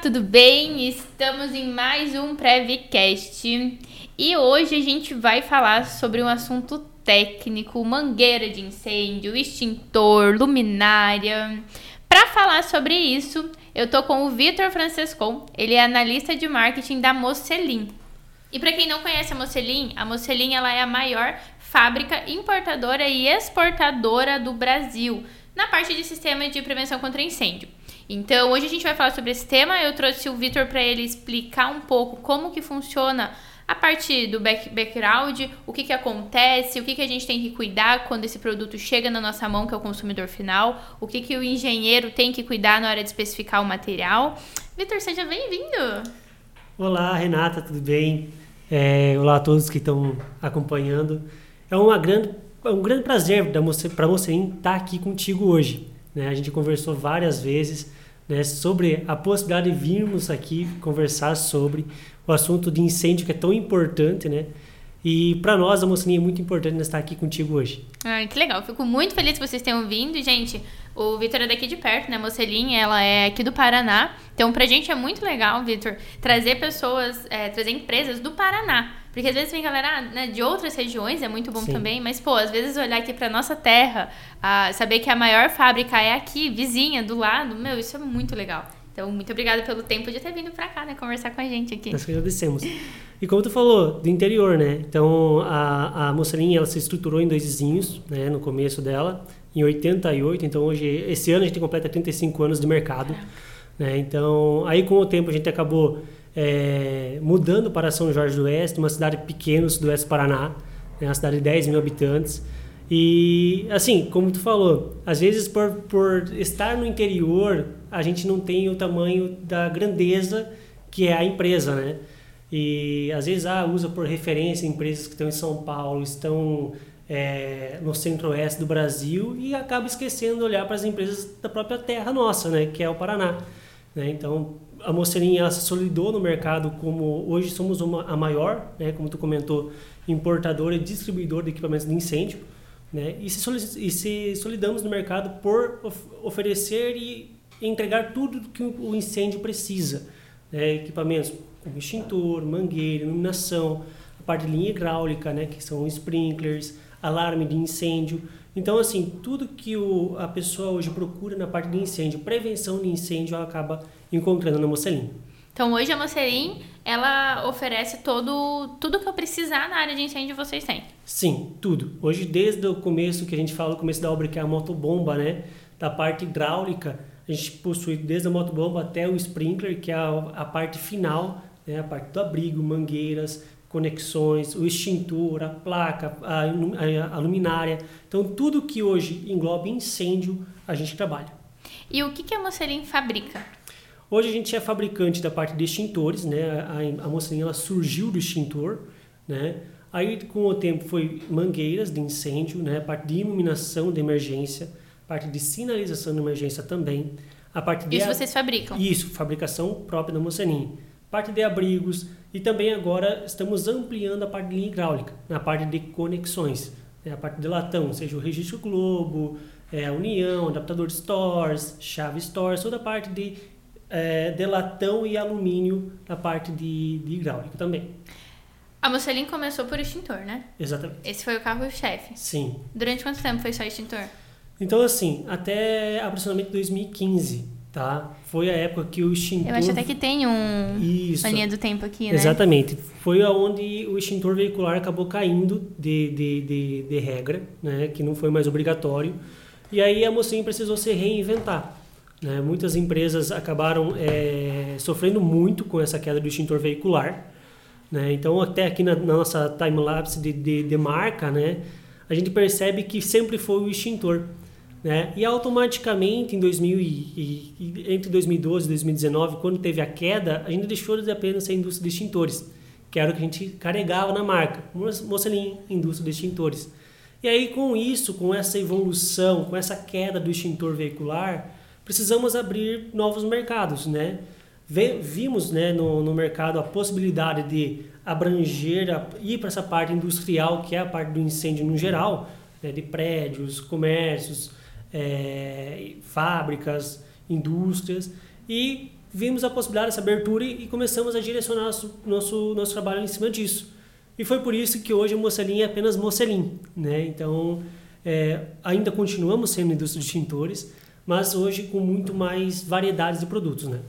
tudo bem? Estamos em mais um Prevcast e hoje a gente vai falar sobre um assunto técnico, mangueira de incêndio, extintor, luminária. Para falar sobre isso, eu tô com o Vitor Francescon, ele é analista de marketing da Mocelin. E para quem não conhece a Mocelin, a Mocelin ela é a maior fábrica importadora e exportadora do Brasil na parte de sistema de prevenção contra incêndio. Então, hoje a gente vai falar sobre esse tema. Eu trouxe o Vitor para ele explicar um pouco como que funciona a parte do back background, o que, que acontece, o que, que a gente tem que cuidar quando esse produto chega na nossa mão, que é o consumidor final, o que, que o engenheiro tem que cuidar na hora de especificar o material. Vitor, seja bem-vindo! Olá, Renata, tudo bem? É, olá a todos que estão acompanhando. É uma grande, é um grande prazer para você estar aqui contigo hoje. Né? A gente conversou várias vezes né, sobre a possibilidade de virmos aqui conversar sobre o assunto de incêndio que é tão importante, né? E para nós, a mocinha, é muito importante estar aqui contigo hoje. Ai, que legal. Fico muito feliz que vocês tenham vindo. Gente, o Vitor é daqui de perto, né? A Mocelinha, ela é aqui do Paraná. Então, pra gente é muito legal, Vitor, trazer pessoas, é, trazer empresas do Paraná. Porque às vezes vem galera né, de outras regiões, é muito bom Sim. também. Mas, pô, às vezes olhar aqui pra nossa terra, a, saber que a maior fábrica é aqui, vizinha, do lado, meu, isso é muito legal. Então, muito obrigada pelo tempo de ter vindo para cá, né? Conversar com a gente aqui. Nós que agradecemos. E como tu falou, do interior, né? Então, a, a Mocelinha, ela se estruturou em dois vizinhos, né? No começo dela, em 88. Então, hoje, esse ano a gente completa 35 anos de mercado. Né? Então, aí com o tempo a gente acabou é, mudando para São Jorge do Oeste, uma cidade pequena do Oeste do Paraná, né? uma cidade de 10 mil habitantes. E, assim, como tu falou, às vezes por, por estar no interior, a gente não tem o tamanho da grandeza que é a empresa, né? E às vezes ah, usa por referência empresas que estão em São Paulo, estão é, no centro-oeste do Brasil e acaba esquecendo de olhar para as empresas da própria terra nossa, né? Que é o Paraná. Né? Então, a Mocerinha se solidou no mercado como hoje somos uma, a maior, né? Como tu comentou, importadora e distribuidora de equipamentos de incêndio. Né? E, se e se solidamos no mercado por of oferecer e entregar tudo que o incêndio precisa. Né? Equipamentos como extintor, mangueira, iluminação, a parte de linha hidráulica, né? que são sprinklers, alarme de incêndio. Então, assim, tudo que o, a pessoa hoje procura na parte de incêndio, prevenção de incêndio, ela acaba encontrando na Mocelin. Então, hoje a Mocelin ela oferece todo, tudo que eu precisar na área de incêndio vocês têm. Sim, tudo. Hoje, desde o começo que a gente fala, o começo da obra, que é a motobomba, né? Da parte hidráulica, a gente possui desde a motobomba até o sprinkler, que é a, a parte final, né? a parte do abrigo, mangueiras, conexões, o extintor, a placa, a, a, a luminária. Então, tudo que hoje engloba incêndio, a gente trabalha. E o que, que a Mocelin fabrica? Hoje a gente é fabricante da parte de extintores, né? A, a Mocelin ela surgiu do extintor, né? Aí com o tempo foi mangueiras de incêndio, né? A parte de iluminação de emergência, parte de sinalização de emergência também. A parte de Isso vocês fabricam? Isso, fabricação própria da Mocelin. Parte de abrigos e também agora estamos ampliando a parte de linha hidráulica, na parte de conexões, né? a parte de latão, seja o registro Globo, é, a União, adaptador de stores, chave stores, toda a parte de é, de latão e alumínio na parte de, de hidráulica também. A Mocelin começou por extintor, né? Exatamente. Esse foi o carro-chefe. Sim. Durante quanto tempo foi só extintor? Então, assim, até aproximadamente 2015, tá? Foi a época que o extintor... Eu acho até que tem um... Isso. uma linha do tempo aqui, né? Exatamente. Foi aonde o extintor veicular acabou caindo de, de, de, de regra, né? Que não foi mais obrigatório. E aí a Mocelin precisou se reinventar. Né? Muitas empresas acabaram é, sofrendo muito com essa queda do extintor veicular. Né? Então, até aqui na, na nossa time-lapse de, de, de, marca, né? a gente percebe que sempre foi o extintor. Né? E automaticamente, em 2000 e, e, entre 2012 e 2019, quando teve a queda, a gente deixou de apenas ser indústria de extintores, que era o que a gente carregava na marca. Mocelin, indústria de extintores. E aí, com isso, com essa evolução, com essa queda do extintor veicular, precisamos abrir novos mercados, né? Vimos né, no, no mercado a possibilidade de abranger, a, ir para essa parte industrial, que é a parte do incêndio no geral, né, de prédios, comércios, é, fábricas, indústrias, e vimos a possibilidade dessa abertura e, começamos a direcionar nosso, nosso, nosso trabalho em cima disso. E foi por isso que hoje a Mocelin é apenas Mocelin, né? Então, é, ainda continuamos sendo indústria de tintores, mas hoje com muito mais variedades de produtos, né?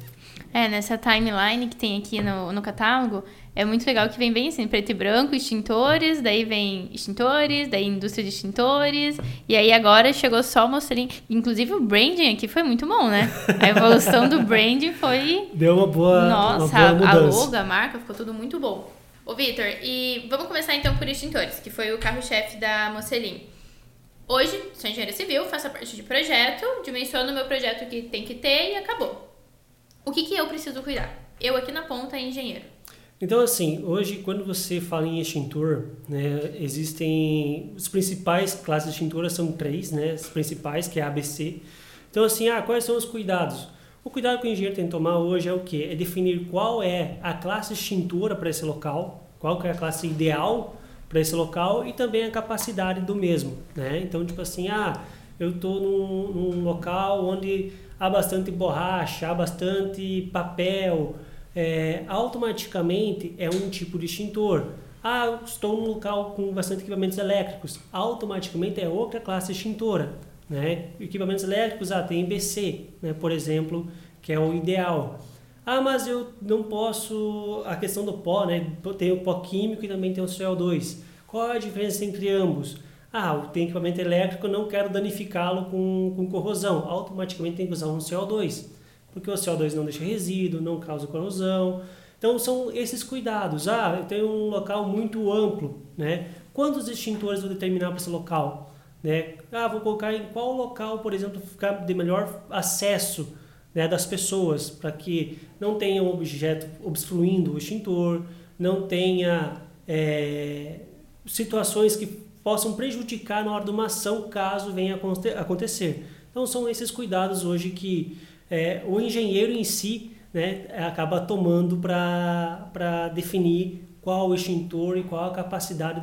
É, nessa timeline que tem aqui no, no catálogo, é muito legal que vem bem assim, preto e branco, extintores, daí vem extintores, daí indústria de extintores, e aí agora chegou só o Mocelin. Inclusive o branding aqui foi muito bom, né? A evolução do branding foi... Deu uma boa Nossa, uma boa a, a logo, a marca, ficou tudo muito bom. Ô, Vitor, e vamos começar então por extintores, que foi o carro-chefe da Mocelin. Hoje, sou engenheira civil, faço parte de projeto, dimensiono o meu projeto que tem que ter e acabou. O que, que eu preciso cuidar? Eu aqui na ponta, engenheiro. Então, assim, hoje, quando você fala em extintor, né, existem os principais classes de extintoras são três, né, as principais, que é a ABC. Então, assim, ah, quais são os cuidados? O cuidado que o engenheiro tem que tomar hoje é o quê? É definir qual é a classe extintora para esse local, qual que é a classe ideal para esse local e também a capacidade do mesmo, né? Então, tipo assim, ah, eu estou num, num local onde há bastante borracha, há bastante papel, é, automaticamente é um tipo de extintor. Ah, estou num local com bastante equipamentos elétricos, automaticamente é outra classe extintora. Né? Equipamentos elétricos, ah, tem BC, né, por exemplo, que é o ideal. Ah, mas eu não posso. A questão do pó, né? Tem o pó químico e também tem o CO2. Qual a diferença entre ambos? Ah, tem equipamento elétrico, não quero danificá-lo com, com corrosão. Automaticamente tem que usar um CO2, porque o CO2 não deixa resíduo, não causa corrosão. Então são esses cuidados. Ah, eu tenho um local muito amplo, né? Quantos extintores vou determinar para esse local? Né? Ah, vou colocar em qual local, por exemplo, ficar de melhor acesso né, das pessoas, para que não tenha um objeto obstruindo o extintor, não tenha é, situações que possam prejudicar na hora de uma ação caso venha acontecer. Então são esses cuidados hoje que é, o engenheiro em si né, acaba tomando para definir qual o extintor e qual a capacidade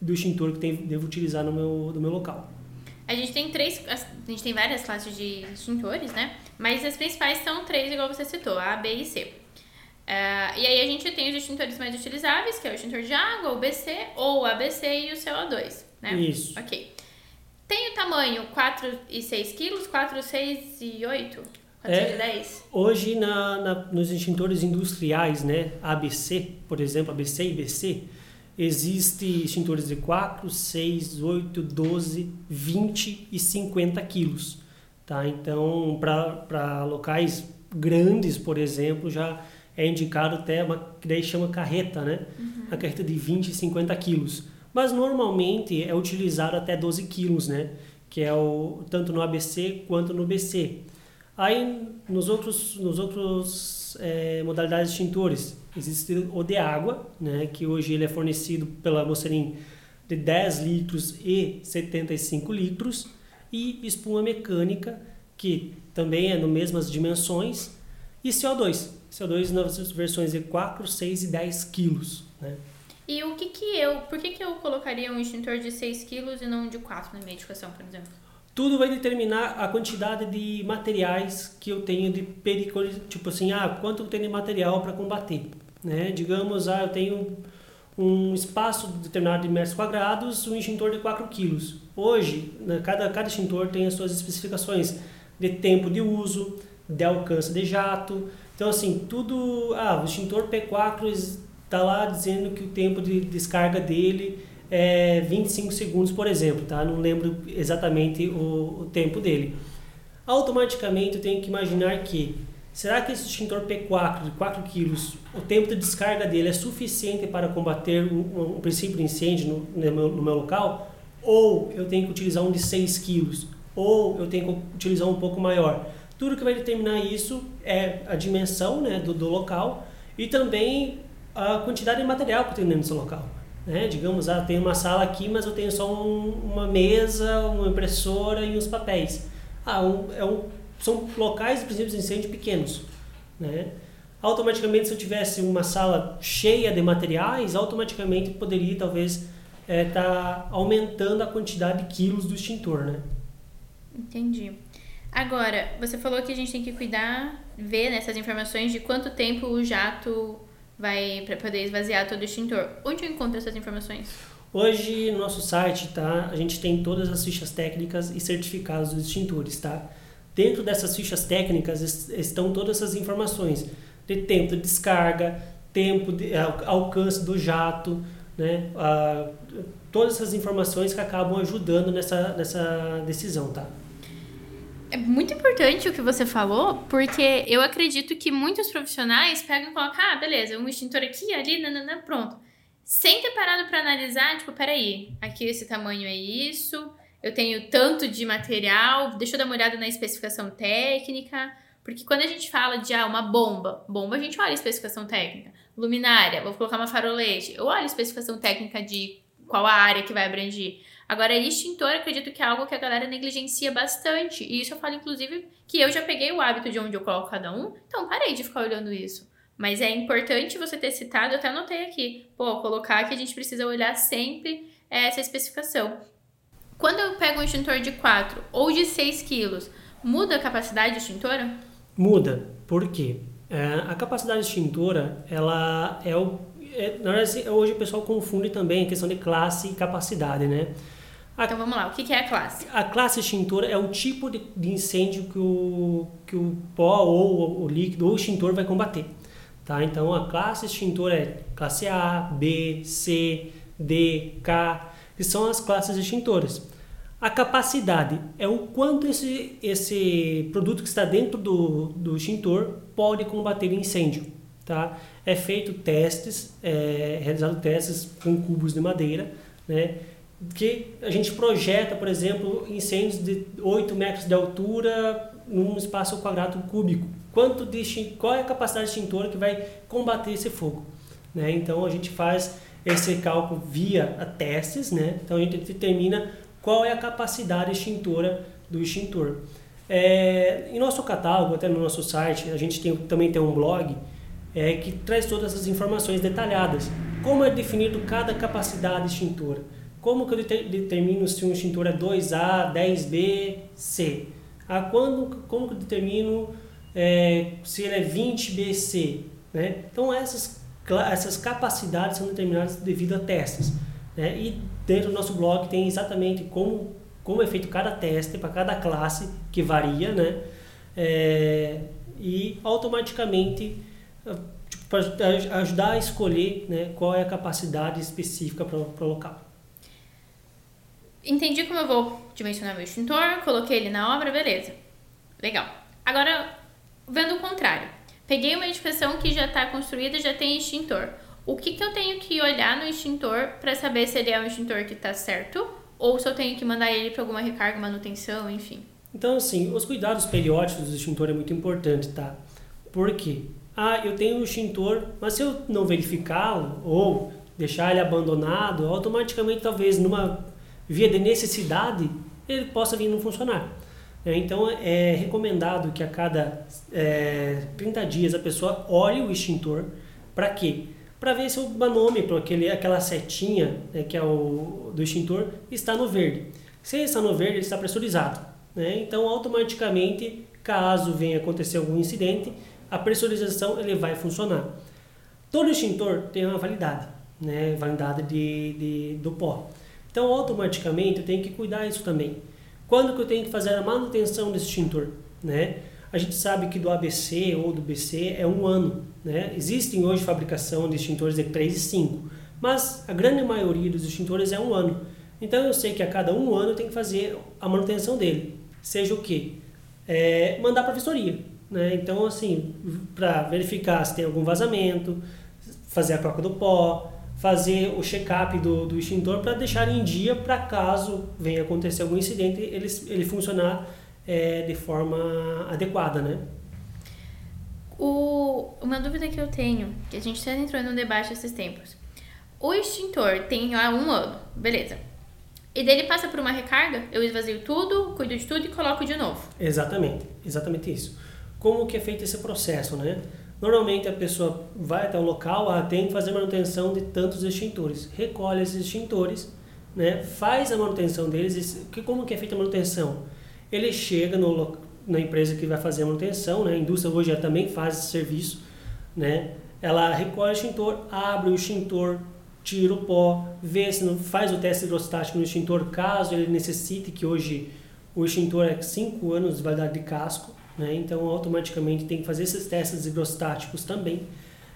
do extintor que tem, devo utilizar no meu, no meu local. A gente tem três, a gente tem várias classes de extintores, né? Mas as principais são três, igual você citou, A, B e C. Uh, e aí a gente tem os extintores mais utilizáveis, que é o extintor de água, o BC, ou o ABC e o CO2, né? Isso. Ok. Tem o tamanho 4 e 6 quilos, 4, 6 e 8? 4 É. e 10? Hoje, na, na- nos extintores industriais, né, ABC, por exemplo, ABC e BC, existe extintores de 4, 6, 8, 12, 20 e 50 quilos. Tá? Então, para locais grandes, por exemplo, já é indicado até uma que daí chama carreta, né? A carreta de 20 e 50 quilos. Mas normalmente é utilizado até 12 quilos, né? Que é o tanto no ABC quanto no BC. Aí nos outros, nos outros eh, modalidades de extintores existe o de água, né? Que hoje ele é fornecido pela Mocelin de 10 litros e 75 litros e espuma mecânica que também é no mesmas dimensões e CO2. CO2 nas versões de 4, 6 e 10 quilos, né? E o que que eu... Por que que eu colocaria um extintor de 6 quilos e não de 4 na minha edificação, por exemplo? Tudo vai determinar a quantidade de materiais que eu tenho de periculosidade. Tipo assim, ah, quanto eu tenho de material para combater. Né? Digamos, ah, eu tenho um espaço determinado de metros quadrados, um extintor de 4 quilos. Hoje, né, cada, cada extintor tem as suas especificações de tempo de uso, de alcance de jato. Então, assim, tudo... Ah, o extintor P4 está lá dizendo que o tempo de descarga dele é 25 segundos, por exemplo, tá? Não lembro exatamente o, o tempo dele. Automaticamente eu tenho que imaginar que será que esse extintor P4 de 4 kg, o tempo de descarga dele é suficiente para combater um, um princípio de incêndio no, no, meu, no meu local? Ou eu tenho que utilizar um de 6 kg? Ou eu tenho que utilizar um pouco maior? Tudo que vai determinar isso é a dimensão né, do, do local e também a quantidade de material que eu tenho dentro desse local. Né? Digamos, ah, tem uma sala aqui, mas eu tenho só um, uma mesa, uma impressora e uns papéis. Ah, um, é um, são locais de princípios de incêndio pequenos. Né? Automaticamente, se eu tivesse uma sala cheia de materiais, automaticamente poderia talvez estar é, tá aumentando a quantidade de quilos do extintor. Né? Entendi. Agora, você falou que a gente tem que cuidar, ver nessas informações de quanto tempo o jato vai para poder esvaziar todo o extintor. Onde eu encontro essas informações? Hoje no nosso site, tá? A gente tem todas as fichas técnicas e certificados dos extintores, tá? Dentro dessas fichas técnicas estão todas essas informações de tempo de descarga, tempo de alcance do jato, né? Ah, todas essas informações que acabam ajudando nessa, nessa decisão, tá? É muito importante o que você falou, porque eu acredito que muitos profissionais pegam e colocam, ah, beleza, um extintor aqui, ali, nanana, pronto. Sem ter parado para analisar, tipo, peraí, aqui esse tamanho é isso, eu tenho tanto de material, deixa eu dar uma olhada na especificação técnica, porque quando a gente fala de ah, uma bomba, bomba a gente olha a especificação técnica. Luminária, vou colocar uma farolete, eu olho a especificação técnica de qual a área que vai abranger. Agora, extintor, acredito que é algo que a galera negligencia bastante. E isso eu falo, inclusive, que eu já peguei o hábito de onde eu coloco cada um, então parei de ficar olhando isso. Mas é importante você ter citado, eu até anotei aqui, pô, colocar que a gente precisa olhar sempre essa especificação. Quando eu pego um extintor de 4 ou de 6 quilos, muda a capacidade extintora? Muda. Por quê? É, a capacidade extintora, ela é o é, hoje o pessoal confunde também a questão de classe e capacidade, né? A, então vamos lá, o que é a classe? A classe extintora é o tipo de, de incêndio que o, que o pó ou o, o líquido ou o extintor vai combater. Tá? Então a classe extintora é classe A, B, C, D, K, que são as classes extintoras. A capacidade é o quanto esse, esse produto que está dentro do, do extintor pode combater incêndio. Tá? É feito testes, é realizado testes com cubos de madeira, né? Que a gente projeta, por exemplo, incêndios de 8 metros de altura num espaço quadrado cúbico. Quanto de, qual é a capacidade extintora que vai combater esse fogo? Né? Então a gente faz esse cálculo via testes, né? então a gente determina qual é a capacidade extintora do extintor. É, em nosso catálogo, até no nosso site, a gente tem, também tem um blog é, que traz todas essas informações detalhadas. Como é definido cada capacidade extintora? Como que eu determino se um extintor é 2A, 10B, C? A quando, como que eu determino é, se ele é 20BC? Né? Então essas, essas capacidades são determinadas devido a testes. Né? E dentro do nosso blog tem exatamente como, como é feito cada teste para cada classe, que varia, né? É, e automaticamente tipo, para ajudar a escolher né, qual é a capacidade específica para o local. Entendi como eu vou dimensionar meu extintor, coloquei ele na obra, beleza. Legal. Agora, vendo o contrário. Peguei uma edificação que já está construída, já tem extintor. O que, que eu tenho que olhar no extintor para saber se ele é um extintor que está certo ou se eu tenho que mandar ele para alguma recarga, manutenção, enfim? Então, assim, os cuidados periódicos do extintor é muito importante, tá? Por quê? ah, eu tenho um extintor, mas se eu não verificá-lo ou deixar ele abandonado, automaticamente talvez numa via de necessidade ele possa vir não funcionar. É, então é recomendado que a cada é, 30 dias a pessoa olhe o extintor para quê? Para ver se o manômetro, aquele, aquela setinha né, que é o do extintor, está no verde. Se ele está no verde, ele está pressurizado. Né? Então automaticamente, caso venha acontecer algum incidente, a pressurização ele vai funcionar. Todo extintor tem uma validade, né? validade de, de, do pó. Então, automaticamente, eu tenho que cuidar disso também. Quando que eu tenho que fazer a manutenção desse extintor? Né? A gente sabe que do ABC ou do BC é um ano. Né? Existem hoje fabricação de extintores de 3 e 5, mas a grande maioria dos extintores é um ano. Então, eu sei que a cada um ano eu tenho que fazer a manutenção dele. Seja o quê? É, mandar para a vistoria. Né? Então, assim, para verificar se tem algum vazamento, fazer a troca do pó, fazer o check-up do, do extintor para deixar em dia para caso venha acontecer algum incidente, ele, ele funcionar é, de forma adequada, né? O, uma dúvida que eu tenho, que a gente está entrando no debate esses tempos. O extintor tem lá um ano, beleza. E dele passa por uma recarga, eu esvazio tudo, cuido de tudo e coloco de novo. Exatamente, exatamente isso como que é feito esse processo, né? Normalmente a pessoa vai até o local, ah, tem que fazer manutenção de tantos extintores, recolhe esses extintores, né? Faz a manutenção deles. Que como que é feita a manutenção? Ele chega no na empresa que vai fazer a manutenção, né? A indústria hoje já também faz esse serviço, né? Ela recolhe o extintor, abre o extintor, tira o pó, vê se não faz o teste hidrostático no extintor, caso ele necessite, que hoje o extintor é 5 anos de validade de casco, né? então automaticamente tem que fazer esses testes hidrostáticos também.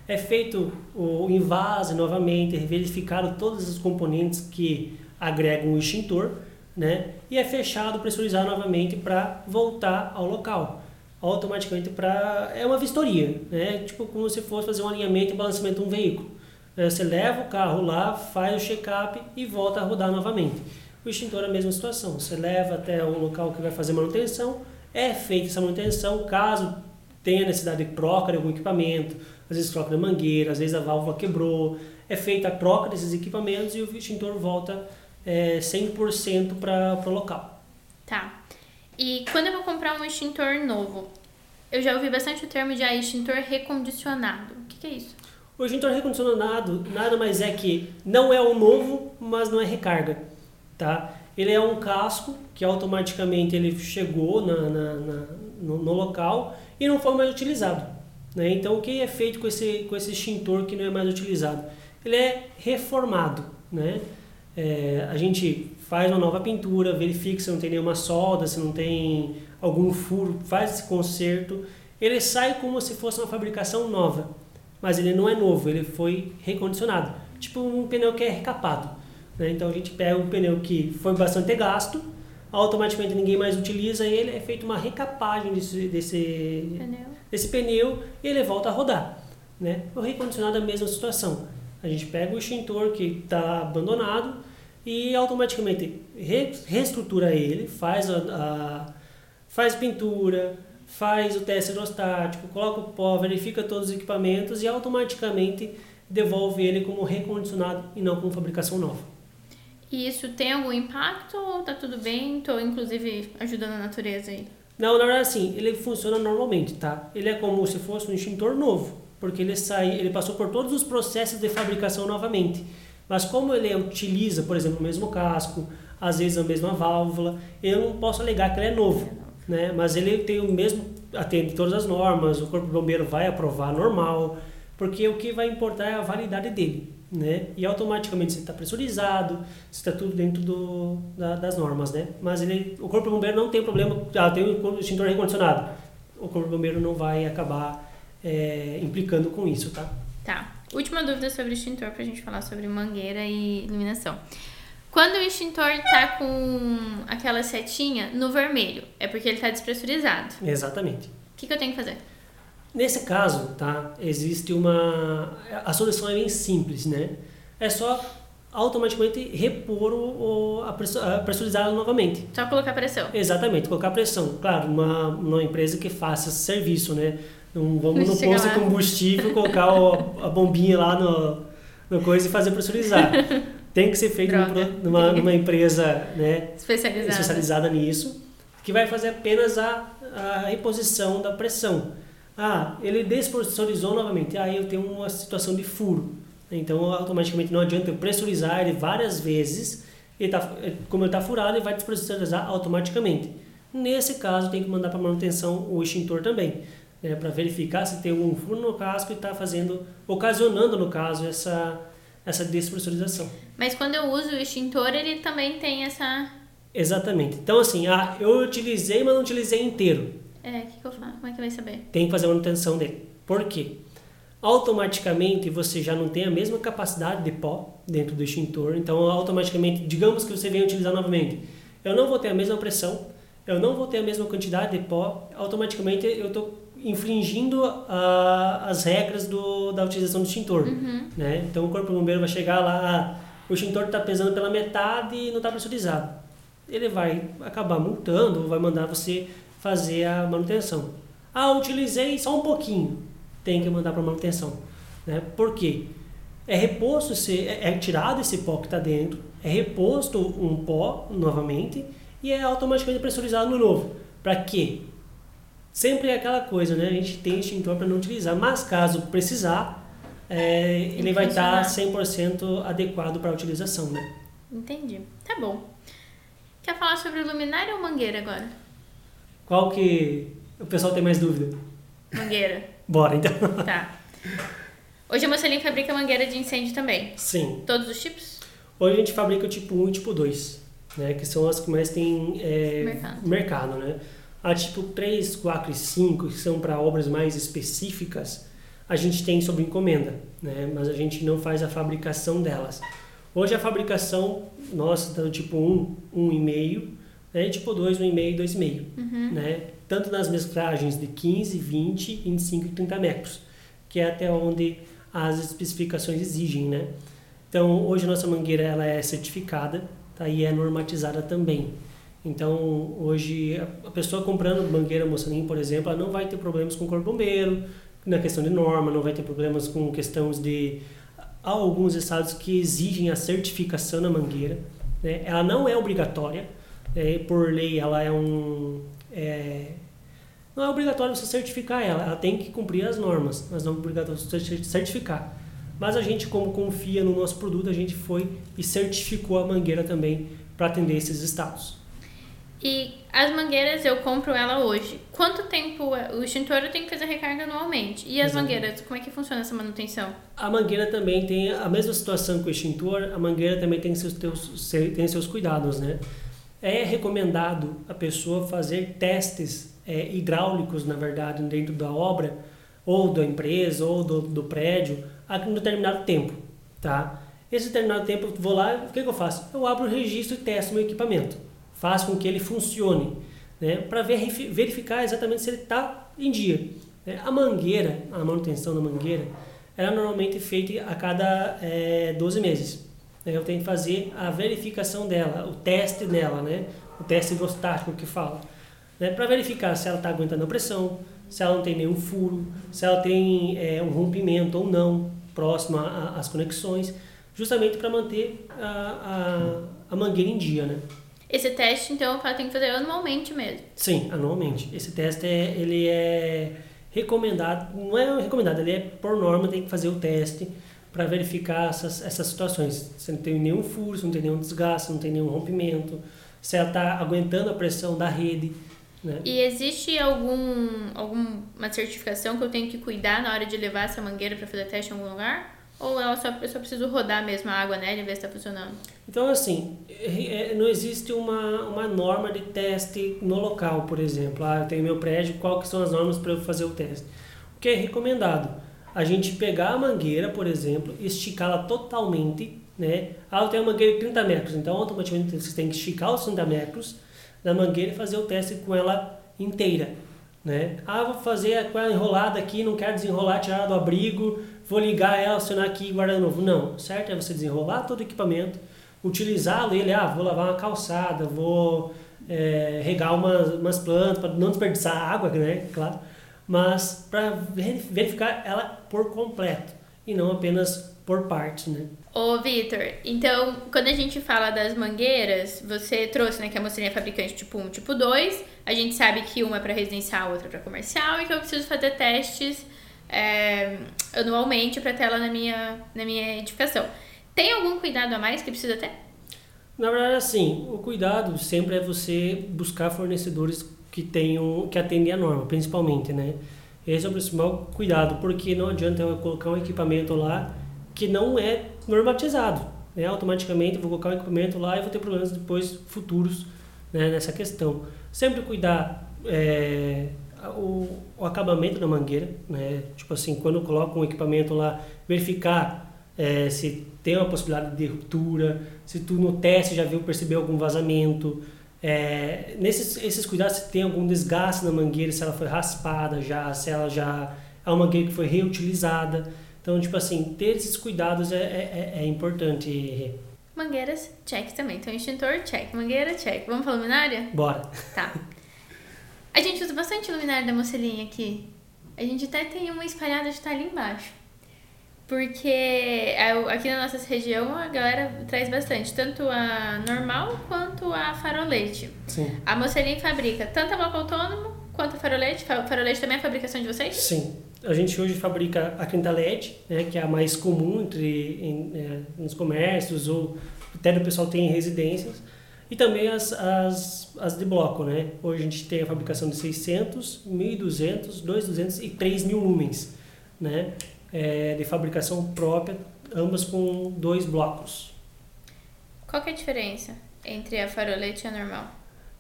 É feito o invase novamente, verificado todos os componentes que agregam o extintor, né? e é fechado, pressurizado novamente para voltar ao local automaticamente para é uma vistoria, né? Tipo como se fosse fazer um alinhamento e balanceamento de um veículo. É, você leva o carro lá, faz o check-up e volta a rodar novamente. O extintor é a mesma situação. Você leva até o local que vai fazer manutenção, é feita essa manutenção, caso tenha necessidade de troca de algum equipamento, às vezes troca de mangueira, às vezes a válvula quebrou, é feita a troca desses equipamentos e o extintor volta é, 100% para o local. Tá. E quando eu vou comprar um extintor novo, eu já ouvi bastante o termo de ah, extintor recondicionado. O que, que é isso? O extintor recondicionado nada mais é que não é o novo, mas não é recarga, tá? Ele é um casco que automaticamente ele chegou na, na, na no, no, local e não foi mais utilizado. Né? Então, o que é feito com esse, com esse extintor que não é mais utilizado? Ele é reformado. Né? É, a gente faz uma nova pintura, verifica se não tem nenhuma solda, se não tem algum furo, faz esse conserto. Ele sai como se fosse uma fabricação nova mas ele não é novo, ele foi recondicionado. Tipo um pneu que é recapado. Né? Então a gente pega um pneu que foi bastante gasto, automaticamente ninguém mais utiliza ele, é feita uma recapagem desse, desse, pneu. desse pneu e ele volta a rodar. Né? O recondicionado é a mesma situação. A gente pega o extintor que está abandonado e automaticamente re, reestrutura ele, faz a, a faz pintura, faz o teste hidrostático, coloca o pó, verifica todos os equipamentos e automaticamente devolve ele como recondicionado e não com fabricação nova. E isso tem algum impacto ou tá tudo bem? Estou inclusive ajudando a natureza aí. Não, na verdade sim, ele funciona normalmente, tá? Ele é como se fosse um extintor novo, porque ele sai, ele passou por todos os processos de fabricação novamente. Mas como ele utiliza, por exemplo, o mesmo casco, às vezes a mesma válvula, eu não posso alegar que ele é novo né? Mas ele tem o mesmo atende todas as normas, o corpo bombeiro vai aprovar normal, porque o que vai importar é a validade dele, né? E automaticamente você está pressurizado, está tudo dentro do, da, das normas, né? Mas ele, o corpo bombeiro não tem problema, ah, tem o extintor recondicionado, o corpo bombeiro não vai acabar é, implicando com isso, tá? Tá. Última dúvida sobre o extintor para a gente falar sobre mangueira e iluminação. Quando o extintor tá com aquela setinha no vermelho, é porque ele tá despressurizado. Exatamente. O que, que eu tenho que fazer? Nesse caso, tá, existe uma... A solução é bem simples, né? É só automaticamente repor o, a, pressurizar novamente. Só colocar pressão. Exatamente, colocar pressão. Claro, uma, uma empresa que faça esse serviço, né? Não vamos no posto de combustível colocar o, a bombinha lá no, no coisa e fazer pressurizar. tem que ser feito numa, numa, empresa né, especializada. especializada nisso, que vai fazer apenas a, a reposição da pressão. Ah, ele despressurizou novamente. Aí ah, eu tenho uma situação de furo. Então, automaticamente não adianta eu pressurizar ele várias vezes. Ele tá, como ele está furado, ele vai despressurizar automaticamente. Nesse caso, tem que mandar para manutenção o extintor também, né, para verificar se tem algum furo no casco e está fazendo, ocasionando no caso essa essa despressurização. Mas quando eu uso o extintor, ele também tem essa. Exatamente. Então, assim, ah, eu utilizei, mas não utilizei inteiro. É, o que, que eu? Como é que vai saber? Tem que fazer a manutenção dele. Por quê? Automaticamente você já não tem a mesma capacidade de pó dentro do extintor, então automaticamente, digamos que você venha utilizar novamente, eu não vou ter a mesma pressão, eu não vou ter a mesma quantidade de pó, automaticamente eu estou infringindo a, as regras do, da utilização do extintor. Uhum. Né? Então o corpo bombeiro vai chegar lá, ah, o extintor está pesando pela metade e não está pressurizado. Ele vai acabar multando, vai mandar você fazer a manutenção. Ah, utilizei só um pouquinho. Tem que mandar para manutenção. Né? Por quê? É reposto, esse, é, é tirado esse pó que está dentro, é reposto um pó novamente e é automaticamente pressurizado no novo. Para quê? Sempre é aquela coisa, né? A gente tem extintor para não utilizar, mas caso precisar, é, ele vai estar tá 100% adequado para a utilização, né? Entendi. Tá bom. Quer falar sobre luminária ou mangueira agora? Qual que o pessoal tem mais dúvida? Mangueira. Bora, então. Tá. Hoje a Mocelin fabrica mangueira de incêndio também. Sim. Todos os tipos? Hoje a gente fabrica o tipo 1 e tipo 2, né? Que são as que mais tem é, Mercado. mercado, né? A tipo 3, 4 e 5, que são para obras mais específicas, a gente tem sob encomenda, né? Mas a gente não faz a fabricação delas. Hoje a fabricação nossa tá no tipo 1, 1,5, né? Tipo 2, 1,5 e 2,5, Uhum. né? Tanto nas mesclagens de 15, 20, 25 e 30 metros, que é até onde as especificações exigem, né? Então, hoje a nossa mangueira ela é certificada tá? e é normatizada também. Então, hoje, a- pessoa comprando mangueira Moçanin, por exemplo, ela não vai ter problemas com o corpo bombeiro, na questão de norma, não vai ter problemas com questões de... Há alguns estados que exigem a certificação da mangueira. Né? Ela não é obrigatória, é, por lei ela é um... é, não é obrigatório você certificar ela, ela tem que cumprir as normas, mas não é obrigatório você cer- certificar. Mas a gente, como confia no nosso produto, a gente foi e certificou a mangueira também para atender esses estados. E as mangueiras eu compro ela hoje. Quanto tempo é- o extintor eu tenho que fazer recarga anualmente? E as Exatamente. mangueiras, como é que funciona essa manutenção? A mangueira também tem a mesma situação que o extintor, a mangueira também tem seus, teus, tem seus cuidados, né? É recomendado a pessoa fazer testes é, hidráulicos, na verdade, dentro da obra, ou da empresa, ou do, do prédio, a um determinado tempo, tá? Esse determinado tempo eu vou lá, o que, que eu faço? Eu abro o registro e testo meu equipamento. Faço com que ele funcione, né? Para verificar exatamente se ele está em dia. né? A mangueira, a manutenção da mangueira, ela é normalmente feita a cada eh, 12 meses. Né? Eu tenho que fazer a verificação dela, o teste dela, né? O teste hidrostático que fala. Né? Para verificar se ela está aguentando a pressão, se ela não tem nenhum furo, se ela tem eh, um rompimento ou não próximo às conexões, justamente para manter a, a, a mangueira em dia, né? Esse teste, então, eu tenho que fazer anualmente mesmo. Sim, anualmente. Esse teste é, ele é recomendado, não é recomendado, ele é por norma, tem que fazer o teste para verificar essas, essas situações. Se não tem nenhum furo, se não tem nenhum desgaste, não tem nenhum rompimento, se ela está aguentando a pressão da rede. Né? E existe algum alguma certificação que eu tenho que cuidar na hora de levar essa mangueira para fazer teste em algum lugar? Ou ela só, eu só preciso rodar mesmo a água nela e ver se está funcionando? Então, assim, é- não existe uma, uma norma de teste no local, por exemplo. Ah, eu tenho meu prédio, qual que são as normas para eu fazer o teste? O que é recomendado? A gente pegar a mangueira, por exemplo, esticá-la totalmente, né? Ah, eu tenho uma mangueira de 30 metros, então automaticamente você tem que esticar os 30 metros da mangueira e fazer o teste com ela inteira, né? Ah, vou fazer com ela enrolada aqui, não quero desenrolar, tirar do abrigo, vou ligar ela, acionar aqui e guardar de novo. Não, certo é você desenrolar todo o equipamento, utilizá-lo, ele, ah, vou lavar uma calçada, vou é, regar umas, umas plantas para não desperdiçar água, né? Claro, mas para verificar ela por completo e não apenas por partes, né? Ô, Vitor, então, quando a gente fala das mangueiras, você trouxe, né, que a mocinha é fabricante tipo 1, tipo 2. A gente sabe que uma é para residencial, outra para comercial, e que eu preciso fazer testes é, anualmente para ter ela na minha, na minha edificação. Tem algum cuidado a mais que precisa ter? Na verdade, assim, o cuidado sempre é você buscar fornecedores que tenham, que atendem a norma, principalmente, né? Esse é o principal cuidado, porque não adianta eu colocar um equipamento lá que não é normatizado, né? Automaticamente vou colocar um equipamento lá e vou ter problemas depois futuros né, nessa questão. Sempre cuidar é, o, o acabamento da mangueira, né? Tipo assim, quando eu coloco um equipamento lá, verificar é, se tem uma possibilidade de ruptura, se tu no teste já viu perceber algum vazamento. É, nesses esses cuidados, se tem algum desgaste na mangueira, se ela foi raspada já, se ela já é uma mangueira que foi reutilizada. Então, tipo assim, ter esses cuidados é, é, é importante. Mangueiras, check também. Então, extintor, check. Mangueira, check. Vamos pra luminária? Bora. Tá. A gente usa bastante luminária da mocelinha aqui. A gente até tem uma espalhada de tá ali embaixo. Porque é, aqui na nossa região a galera traz bastante, tanto a normal quanto a farolete. Sim. A Mocelin fabrica tanto a bloco autônomo quanto a farolete. Fa- Farolete também é a fabricação de vocês? Sim. A gente hoje fabrica a quinta LED, né, que é a mais comum entre em, é, nos comércios ou até o pessoal tem em residências. E também as, as, as de bloco, né? Hoje a gente tem a fabricação de 600, 1200, 2200 e 3000 lumens, né? É, de fabricação própria, ambas com dois blocos. Qual é a diferença entre a farolete e a normal?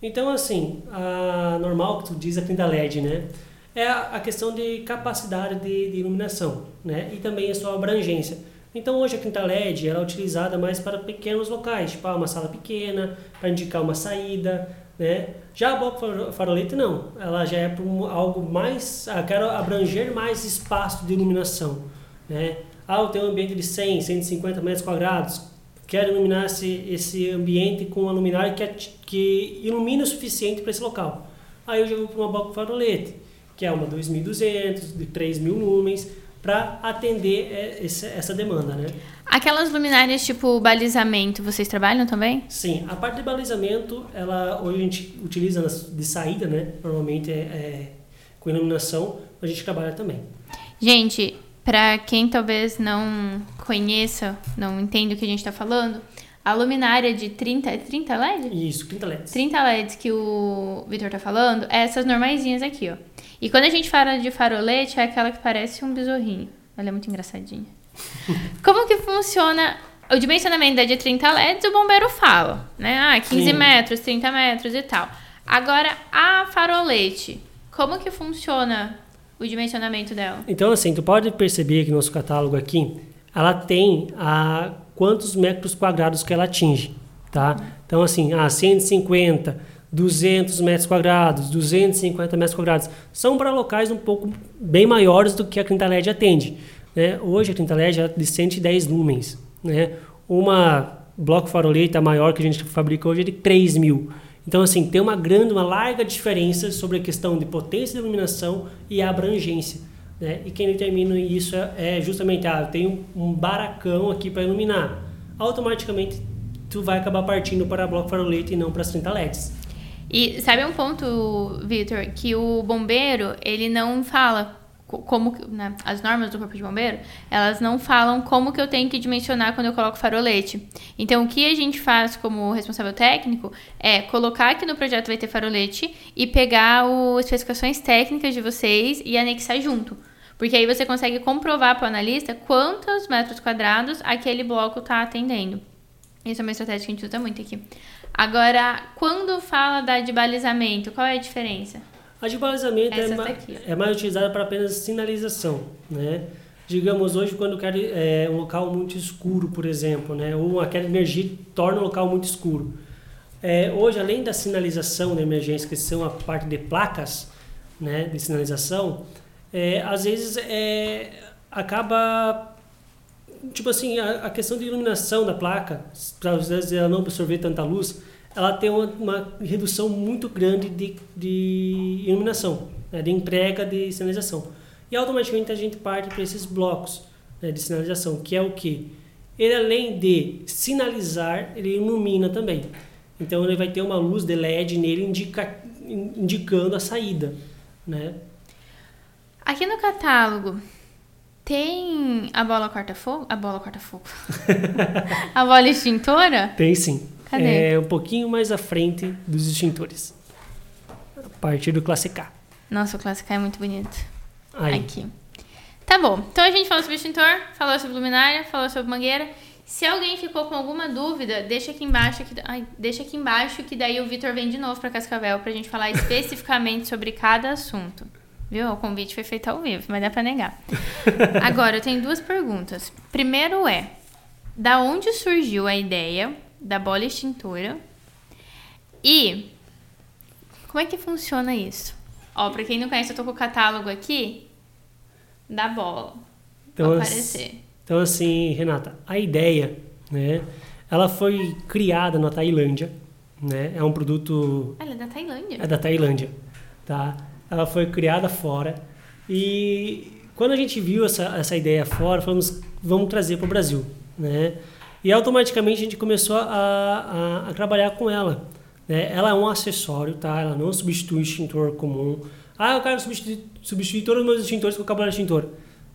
Então, assim, a normal que tu diz a 30 LED, né? É a questão de capacidade de, de iluminação, né? E também a sua abrangência. Então, hoje a 30 LED ela é utilizada mais para pequenos locais, tipo ah, uma sala pequena, para indicar uma saída, né? Já a bloco farolete não, ela já é para algo mais, ah, quero abranger mais espaço de iluminação, né? Ah, eu tenho um ambiente de 100, 150 metros quadrados, quero iluminar esse, esse ambiente com uma luminária que, que ilumine o suficiente para esse local. Aí eu já vou para uma bloco farolete, que é uma 2200, de 3000 lumens, para atender é, essa demanda, né? Aquelas luminárias tipo balizamento, vocês trabalham também? Sim, a parte de balizamento, ela hoje a gente utiliza de saída, né? Normalmente é, é com iluminação, a gente trabalha também. Gente, para quem talvez não conheça, não entenda o que a gente está falando, a luminária de 30, 30 LED? Isso, 30 LEDs. 30 LEDs que o Vitor tá falando, é essas normaisinhas aqui, ó. E quando a gente fala de farolete, é aquela que parece um besorrinho. Ela é muito engraçadinha. Como que funciona o dimensionamento da de 30 LEDs? O bombeiro fala, né? Ah, 15 Sim. metros, 30 metros e tal. Agora, a farolete, como que funciona o dimensionamento dela. Então, assim, tu pode perceber que no nosso catálogo aqui, ela tem a quantos metros quadrados que ela atinge, tá? Então, assim, a 150, 200 metros quadrados, 250 metros quadrados, são para locais um pouco bem maiores do que a 30 LED atende. Né? Hoje a 30 LED é de 110 lumens, né? Uma bloco faroleta maior que a gente fabrica hoje é de 3 mil. Então, assim, tem uma grande, uma larga diferença sobre a questão de potência de iluminação e abrangência. Né? E quem determina isso é, é justamente, ah, tem um baracão aqui para iluminar. Automaticamente, tu vai acabar partindo para bloco farolete e não para as 30 LEDs. E sabe um ponto, Victor, que o bombeiro, ele não fala como né, as normas do corpo de bombeiro, elas não falam como que eu tenho que dimensionar quando eu coloco farolete. Então, o que a gente faz como responsável técnico é colocar que no projeto vai ter farolete e pegar as especificações técnicas de vocês e anexar junto. Porque aí você consegue comprovar para o analista quantos metros quadrados aquele bloco está atendendo. Isso é uma estratégia que a gente usa muito aqui. Agora, quando fala da de balizamento, qual é a diferença? A de balizamento é, ma é, mais utilizada para apenas sinalização, né? Digamos, hoje, quando eu quero é, um local muito escuro, por exemplo, né? ou aquela energia torna o local muito escuro. É, hoje, além da sinalização da emergência, que são a parte de placas né, de sinalização, é, às vezes é, acaba tipo assim a, a, questão de iluminação da placa para às vezes ela não absorver tanta luz ela tem uma, uma redução muito grande de, de iluminação, né, de entrega de sinalização. E automaticamente a gente parte para esses blocos né, de sinalização, que é o que? Ele além de sinalizar, ele ilumina também. Então ele vai ter uma luz de LED nele indica, indicando a saída, né? Aqui no catálogo tem a bola corta-fogo? A bola corta-fogo. a bola extintora? Tem sim. Cadê? É um pouquinho mais à frente dos extintores. A partir do classe K. Nossa, o classe K é muito bonito. Aí. Aqui. Tá bom. Então a gente falou sobre extintor, falou sobre luminária, falou sobre mangueira. Se alguém ficou com alguma dúvida, deixa aqui embaixo. Que, ai, deixa aqui embaixo que daí o Vitor vem de novo para Cascavel pra gente falar especificamente sobre cada assunto. Viu? O convite foi feito ao vivo, mas dá para negar. Agora, eu tenho duas perguntas. Primeiro é, da onde surgiu a ideia da bola extintora. E como é que funciona isso? Ó, pra quem não conhece, eu tô com o catálogo aqui da bola. Então, aparecer. Então, assim, Renata, a ideia, né? Ela foi criada na Tailândia, né? É um produto... Ela é da Tailândia? É da Tailândia, tá? Ela foi criada fora e quando a gente viu essa, essa ideia fora, falamos, vamos trazer para o Brasil, né? E automaticamente a gente começou a, a, a trabalhar com ela. Né? Ela é um acessório, tá? Ela não substitui o extintor comum. Ah, eu quero substituir, substituir todos os meus extintores com o cabo de extintor.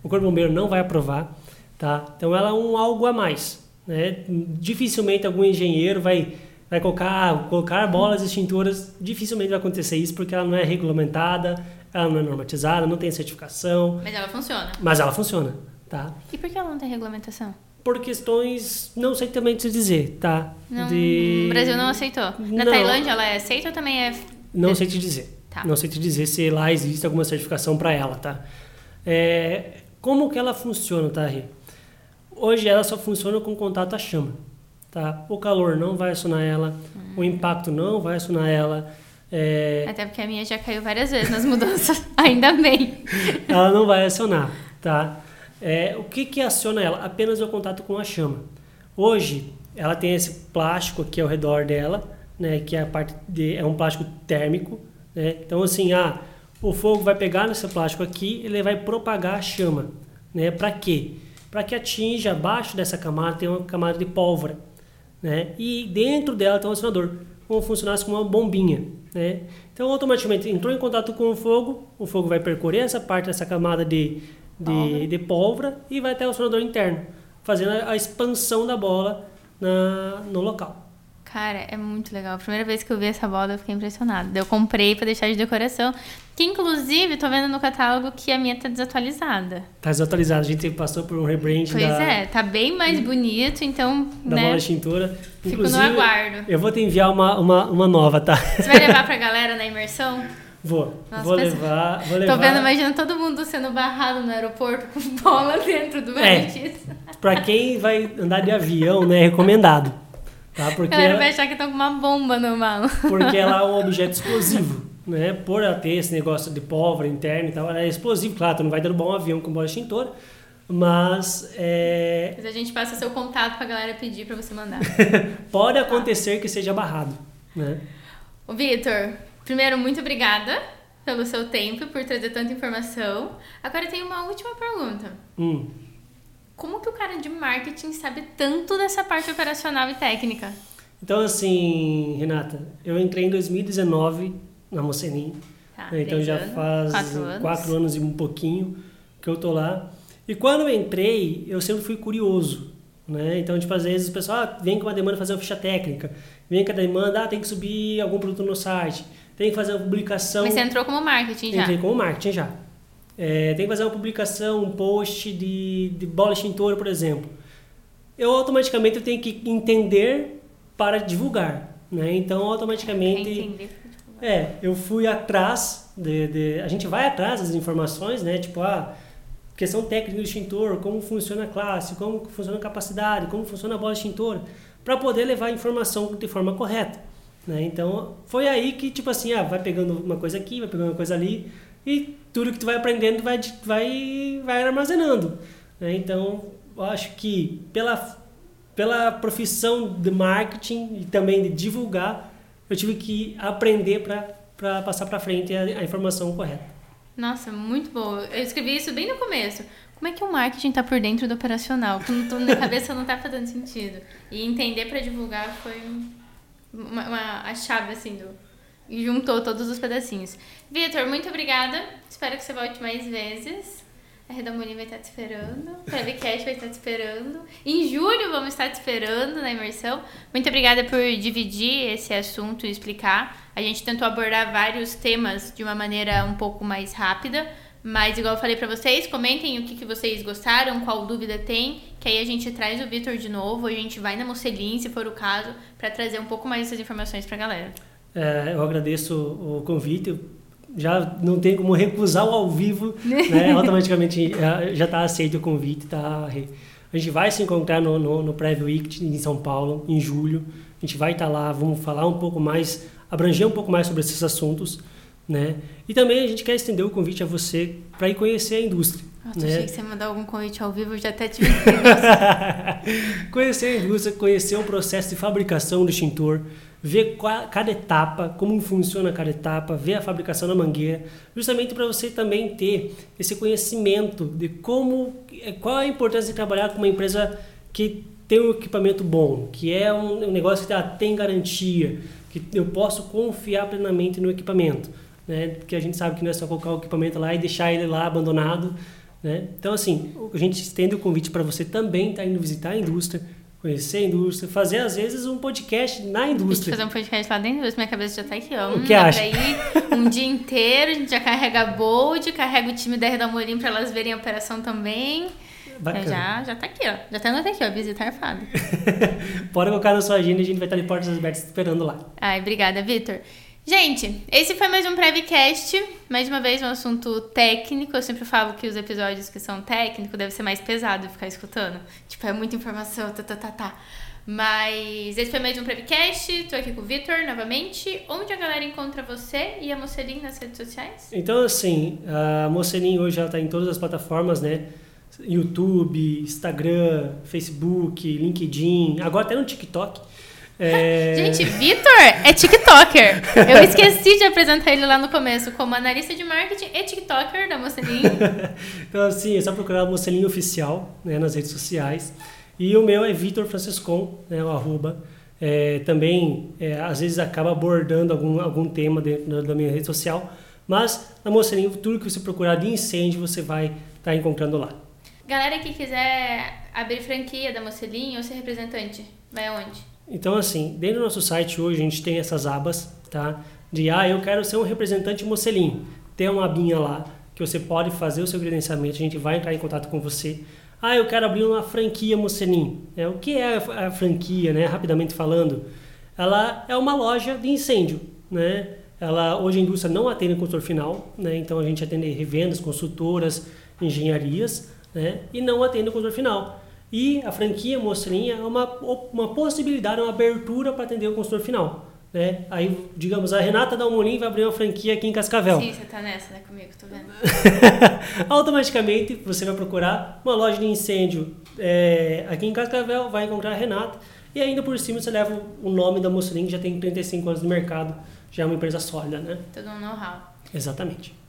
O corpo bombeiro não vai aprovar, tá? Então ela é um algo a mais, né? Dificilmente algum engenheiro vai vai colocar, colocar bolas extintoras, dificilmente vai acontecer isso porque ela não é regulamentada, ela não é normatizada, não tem certificação. Mas ela funciona. Mas ela funciona, tá? E por que ela não tem regulamentação? Por questões, não sei também te dizer, tá? Não, de... O Brasil não aceitou. Na não, Tailândia ela é aceita ou também é... Não sei te dizer. Tá. Não sei te dizer se lá existe alguma certificação para ela, tá? É, como que ela funciona, tá, Rê? Hoje ela só funciona com contato à chama, tá? O calor não vai acionar ela, hum. o impacto não vai acionar ela. É... Até porque a minha já caiu várias vezes nas mudanças, ainda bem. Ela não vai acionar, tá? É, o que que aciona ela? Apenas o contato com a chama. Hoje ela tem esse plástico aqui ao redor dela, né? Que é a parte de é um plástico térmico, né? Então assim, ah, o fogo vai pegar nesse plástico aqui, ele vai propagar a chama, né? Para quê? para que atinja abaixo dessa camada tem uma camada de pólvora, né? E dentro dela tem um acionador, como funcionasse como uma bombinha, né? Então automaticamente entrou em contato com o fogo, o fogo vai percorrer essa parte dessa camada de, de, pólvora. de pólvora e vai até o acionador interno, fazendo a, a expansão da bola na, no local. Cara, é muito legal. A primeira vez que eu vi essa bola, eu fiquei impressionada. Eu comprei para deixar de decoração. Que inclusive, tô vendo no catálogo que a minha tá desatualizada. Tá desatualizada. A gente passou por um rebrand Pois da... é, tá bem mais bonito, então. Da né? bola extintora. Fico no aguardo. Eu vou te enviar uma, uma, uma nova, tá? Você vai levar pra galera na imersão? Vou. Nossa, vou, levar, vou levar. Tô vendo, imagina todo mundo sendo barrado no aeroporto com bola dentro do é, Pra quem vai andar de avião, né, é recomendado. Tá? Porque a galera vai achar que tá com uma bomba no mala. Porque ela é um objeto explosivo. Né? Por ela ter esse negócio de pólvora interna e tal, ela é explosivo, claro, tu não vai derrubar um avião com bola extintora, mas é... Mas a gente passa seu contato pra galera pedir pra você mandar. Pode acontecer que seja barrado, né? O Vitor, primeiro, muito obrigada pelo seu tempo, por trazer tanta informação. Agora eu tenho uma última pergunta. Hum. Como que o cara de marketing sabe tanto dessa parte operacional e técnica? Então, assim, Renata, eu entrei em 2019 na Mocenin. Tá, né? então já faz quatro anos. quatro anos. e um pouquinho que eu tô lá. E quando eu entrei, eu sempre fui curioso. Né? Então, tipo, às vezes o pessoal ah, vem com uma demanda fazer uma ficha técnica, vem com a demanda, ah, tem que subir algum produto no site, tem que fazer uma publicação. Mas você entrou como marketing já? Entrei como marketing já. É, tem que fazer uma publicação, um post de, de bola extintora, por exemplo. Eu automaticamente eu tenho que entender para divulgar, né? Então automaticamente é, eu fui atrás de, de, a gente vai atrás das informações, né? Tipo a ah, questão técnica do extintor, como funciona a classe, como funciona a capacidade, como funciona a bola extintora, para poder levar a informação de forma correta, né? Então foi aí que tipo assim, ah, vai pegando uma coisa aqui, vai pegando uma coisa ali e tudo que tu vai aprendendo vai, vai, vai armazenando. Né? Então, eu acho que pela, pela profissão de marketing e também de divulgar, eu tive que aprender para passar para frente a, a, informação correta. Nossa, muito bom. Eu escrevi isso bem no começo. Como é que o marketing está por dentro do operacional? Quando na cabeça não está fazendo sentido. E entender para divulgar foi uma, uma, a chave assim do, e juntou todos os pedacinhos. Vitor, muito obrigada. Espero que você volte mais vezes. A Redamolim vai estar te esperando. O Prevcast vai estar te esperando. Em julho vamos estar te esperando na imersão. Muito obrigada por dividir esse assunto e explicar. A gente tentou abordar vários temas de uma maneira um pouco mais rápida. Mas, igual eu falei para vocês, comentem o que, que vocês gostaram, qual dúvida tem, que aí a gente traz o Vitor de novo, a gente vai na Mocelin, se for o caso, para trazer um pouco mais essas informações pra galera. É, eu agradeço o convite. Já não tem como recusar o ao vivo, né? automaticamente já está aceito o convite. Tá? A gente vai se encontrar no, no, no Preview Week em São Paulo, em julho. A gente vai estar tá lá, vamos falar um pouco mais, abranger um pouco mais sobre esses assuntos. Né? E também a gente quer estender o convite a você para ir conhecer a indústria. Nossa, né? achei que você mandar algum convite ao vivo, eu já até tive Conhecer a indústria, conhecer o processo de fabricação do extintor, ver qual, cada etapa, como funciona cada etapa, ver a fabricação da mangueira, justamente para você também ter esse conhecimento de como, qual a importância de trabalhar com uma empresa que tem um equipamento bom, que é um, um negócio que tem garantia, que eu posso confiar plenamente no equipamento, né? Porque a gente sabe que não é só colocar o equipamento lá e deixar ele lá abandonado, né? Então assim, a gente estende o convite para você também estar tá indo visitar a indústria, conhecer a indústria, fazer às vezes um podcast na indústria. fazer um podcast lá dentro da indústria, minha cabeça já tá aqui, ó. O hum, que acha? Ir um dia inteiro, a gente já carrega a Bold, carrega o time da Redamorim pra elas verem a operação também. Bacana. Já, já tá aqui, ó. Já tá anotado aqui, ó. Visitar Fábio. Pode colocar na sua agenda e a gente vai estar de portas abertas esperando lá. Ai, obrigada, Vitor. Gente, esse foi mais um Prevcast. Mais uma vez, um assunto técnico. Eu sempre falo que os episódios que são técnicos devem ser mais pesado ficar escutando. Tipo, é muita informação, tá, tá, tá, tá. Mas esse foi mais um Prevcast. Tô aqui com o Vitor novamente. Onde a galera encontra você e a Mocelin nas redes sociais? Então, assim, a Mocelin hoje ela tá em todas as plataformas, né? YouTube, Instagram, Facebook, LinkedIn, agora até no TikTok. É... Gente, Vitor é TikToker. Eu esqueci de apresentar ele lá no começo como analista de marketing e TikToker da Mocelin. então, assim, é só procurar Mocelin Oficial né, nas redes sociais. E o meu é Vitor Franciscon, né, o arroba. É, também, é, às vezes, acaba abordando algum, algum tema dentro da minha rede social. Mas na Mocelin, tudo que você procurar de incêndio, você vai estar tá encontrando lá. Galera que quiser abrir franquia da Mocelin ou ser representante, vai aonde? Então, assim, dentro do nosso site hoje a gente tem essas abas, tá? De, ah, eu quero ser um representante Mocelin. Tem uma abinha lá que você pode fazer o seu credenciamento, a gente vai entrar em contato com você. Ah, eu quero abrir uma franquia Mocelin. É, o que é a franquia, né? Rapidamente falando, ela é uma loja de incêndio, né? Ela, hoje a indústria não atende consumidor final, né? Então a gente atende revendas, consultoras, engenharias, né? E não atende consumidor final. E a franquia Mostrinha é uma, uma possibilidade, uma abertura para atender o consumidor final. Né? Aí, digamos, a Renata Dalmolin vai abrir uma franquia aqui em Cascavel. Sim, você tá nessa, né, comigo, tô vendo. Automaticamente, você vai procurar uma loja de incêndio é, aqui em Cascavel, vai encontrar a Renata, e ainda por cima você leva o nome da Mostrin, que já tem 35 anos no mercado, já é uma empresa sólida, né? Todo um know-how. Exatamente.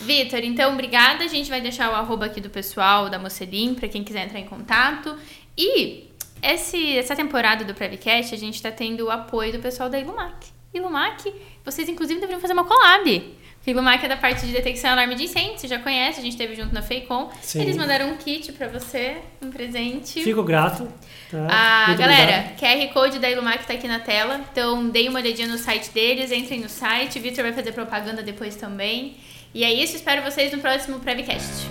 Vitor, então obrigada. A gente vai deixar o arroba aqui do pessoal da Mocelin para quem quiser entrar em contato. E esse, essa temporada do Prevcast a gente está tendo o apoio do pessoal da Ilumac. Ilumac, vocês inclusive deveriam fazer uma collab. Ilumac é da parte de detecção e alarme de incêndio, você já conhece, a gente esteve junto na Feicom. Sim. Eles mandaram um kit para você, um presente. Fico grato. Tá? Ah, galera, obrigado. QR Code da Ilumac tá aqui na tela, então deem uma olhadinha no site deles, entrem no site, Vitor vai fazer propaganda depois também. E é isso, espero vocês no próximo Prevcast.